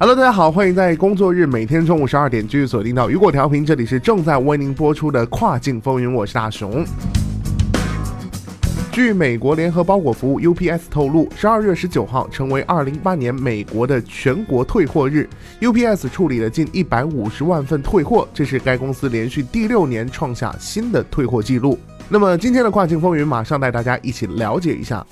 Hello，大家好，欢迎在工作日每天中午十二点继续锁定到雨果调频，这里是正在为您播出的跨境风云，我是大熊。据美国联合包裹服务 UPS 透露，十二月十九号成为二零一八年美国的全国退货日，UPS 处理了近一百五十万份退货，这是该公司连续第六年创下新的退货记录。那么今天的跨境风云，马上带大家一起了解一下。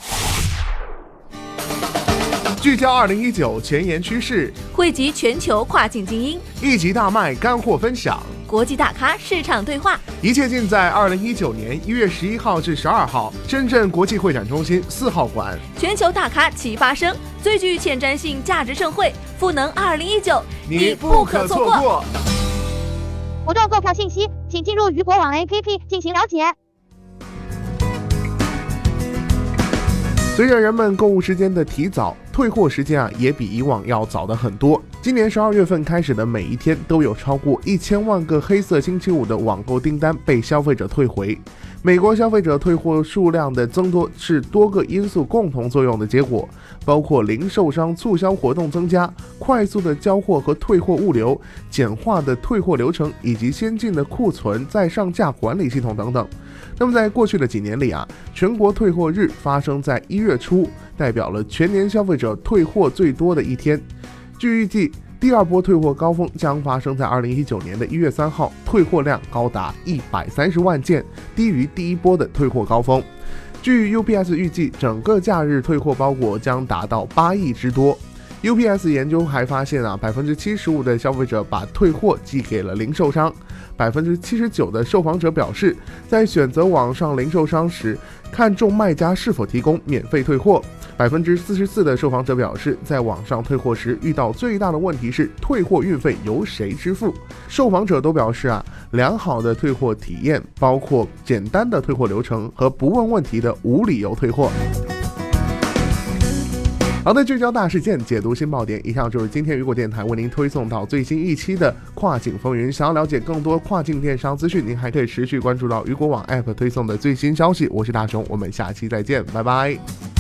聚焦二零一九前沿趋势，汇集全球跨境精英，一集大卖干货分享，国际大咖市场对话，一切尽在二零一九年一月十一号至十二号深圳国际会展中心四号馆。全球大咖齐发声，最具前瞻性价值盛会——赋能二零一九，你不可错过。活动购票信息，请进入鱼博网 APP 进行了解。随着人们购物时间的提早，退货时间啊也比以往要早的很多。今年十二月份开始的每一天，都有超过一千万个黑色星期五的网购订单被消费者退回。美国消费者退货数量的增多是多个因素共同作用的结果，包括零售商促销活动增加、快速的交货和退货物流、简化的退货流程以及先进的库存再上架管理系统等等。那么在过去的几年里啊，全国退货日发生在一月初，代表了全年消费者退货最多的一天。据预计。第二波退货高峰将发生在二零一九年的一月三号，退货量高达一百三十万件，低于第一波的退货高峰。据 UPS 预计，整个假日退货包裹将达到八亿之多。UPS 研究还发现啊，百分之七十五的消费者把退货寄给了零售商，百分之七十九的受访者表示，在选择网上零售商时，看重卖家是否提供免费退货。百分之四十四的受访者表示，在网上退货时遇到最大的问题是退货运费由谁支付。受访者都表示啊，良好的退货体验包括简单的退货流程和不问问题的无理由退货。好的，聚焦大事件，解读新爆点。以上就是今天雨果电台为您推送到最新一期的跨境风云。想要了解更多跨境电商资讯，您还可以持续关注到雨果网 App 推送的最新消息。我是大熊，我们下期再见，拜拜。